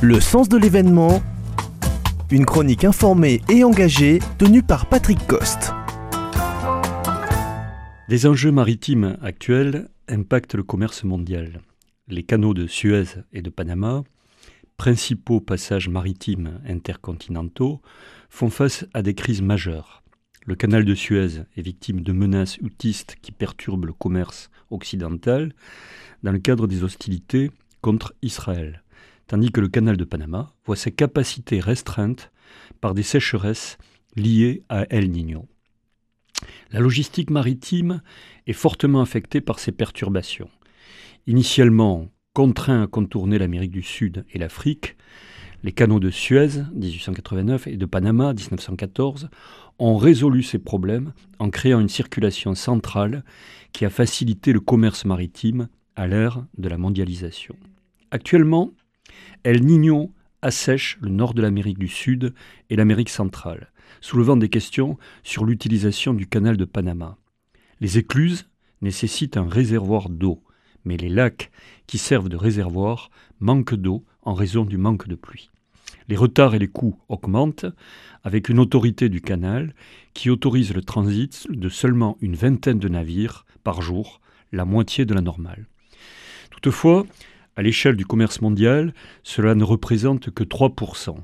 Le sens de l'événement, une chronique informée et engagée tenue par Patrick Coste. Les enjeux maritimes actuels impactent le commerce mondial. Les canaux de Suez et de Panama, principaux passages maritimes intercontinentaux, font face à des crises majeures. Le canal de Suez est victime de menaces outistes qui perturbent le commerce occidental dans le cadre des hostilités contre Israël tandis que le canal de Panama voit ses capacités restreintes par des sécheresses liées à El Niño. La logistique maritime est fortement affectée par ces perturbations. Initialement contraints à contourner l'Amérique du Sud et l'Afrique, les canaux de Suez 1889 et de Panama 1914 ont résolu ces problèmes en créant une circulation centrale qui a facilité le commerce maritime à l'ère de la mondialisation. Actuellement, El Niño assèche le nord de l'Amérique du Sud et l'Amérique centrale, soulevant des questions sur l'utilisation du canal de Panama. Les écluses nécessitent un réservoir d'eau, mais les lacs qui servent de réservoir manquent d'eau en raison du manque de pluie. Les retards et les coûts augmentent avec une autorité du canal qui autorise le transit de seulement une vingtaine de navires par jour, la moitié de la normale. Toutefois, à l'échelle du commerce mondial, cela ne représente que 3%.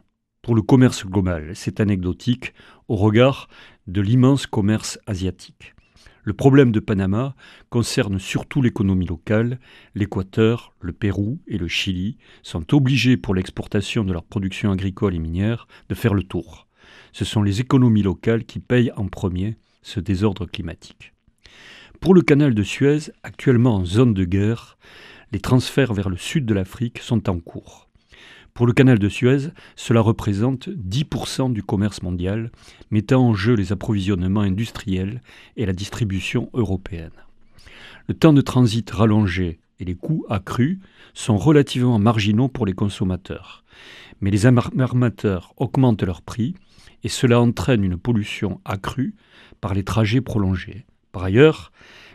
Pour le commerce global, c'est anecdotique au regard de l'immense commerce asiatique. Le problème de Panama concerne surtout l'économie locale. L'Équateur, le Pérou et le Chili sont obligés pour l'exportation de leur production agricole et minière de faire le tour. Ce sont les économies locales qui payent en premier ce désordre climatique. Pour le canal de Suez, actuellement en zone de guerre, les transferts vers le sud de l'Afrique sont en cours. Pour le canal de Suez, cela représente 10% du commerce mondial, mettant en jeu les approvisionnements industriels et la distribution européenne. Le temps de transit rallongé et les coûts accrus sont relativement marginaux pour les consommateurs. Mais les armateurs augmentent leurs prix et cela entraîne une pollution accrue par les trajets prolongés. Par ailleurs,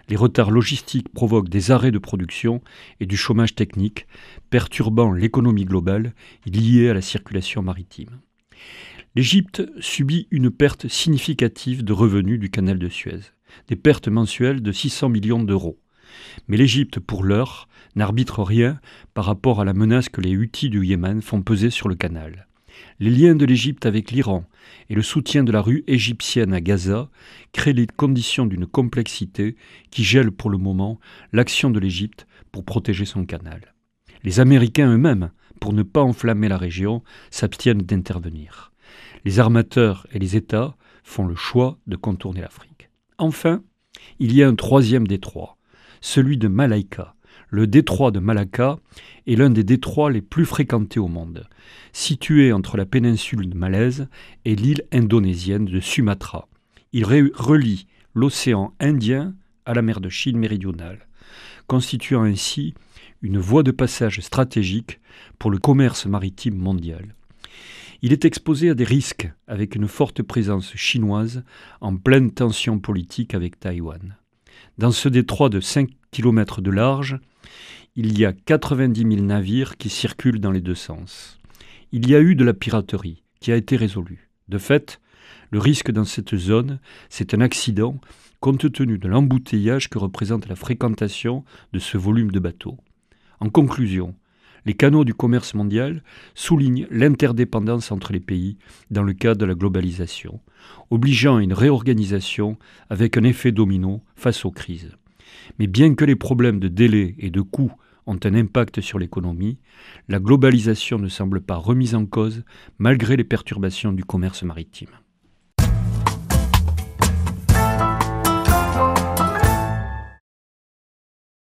les retards logistiques provoquent des arrêts de production et du chômage technique, perturbant l'économie globale liée à la circulation maritime. L'Égypte subit une perte significative de revenus du canal de Suez, des pertes mensuelles de 600 millions d'euros. Mais l'Égypte, pour l'heure, n'arbitre rien par rapport à la menace que les Houthis du Yémen font peser sur le canal. Les liens de l'Égypte avec l'Iran et le soutien de la rue égyptienne à Gaza créent les conditions d'une complexité qui gèle pour le moment l'action de l'Égypte pour protéger son canal. Les Américains eux-mêmes, pour ne pas enflammer la région, s'abstiennent d'intervenir. Les armateurs et les États font le choix de contourner l'Afrique. Enfin, il y a un troisième détroit, celui de Malaïka, le détroit de Malacca est l'un des détroits les plus fréquentés au monde, situé entre la péninsule de Malaise et l'île indonésienne de Sumatra. Il relie l'océan Indien à la mer de Chine méridionale, constituant ainsi une voie de passage stratégique pour le commerce maritime mondial. Il est exposé à des risques avec une forte présence chinoise en pleine tension politique avec Taïwan. Dans ce détroit de 5 km de large, il y a 90 000 navires qui circulent dans les deux sens. Il y a eu de la piraterie qui a été résolue. De fait, le risque dans cette zone, c'est un accident compte tenu de l'embouteillage que représente la fréquentation de ce volume de bateaux. En conclusion, les canaux du commerce mondial soulignent l'interdépendance entre les pays dans le cadre de la globalisation, obligeant à une réorganisation avec un effet domino face aux crises. Mais bien que les problèmes de délai et de coûts ont un impact sur l'économie, la globalisation ne semble pas remise en cause malgré les perturbations du commerce maritime.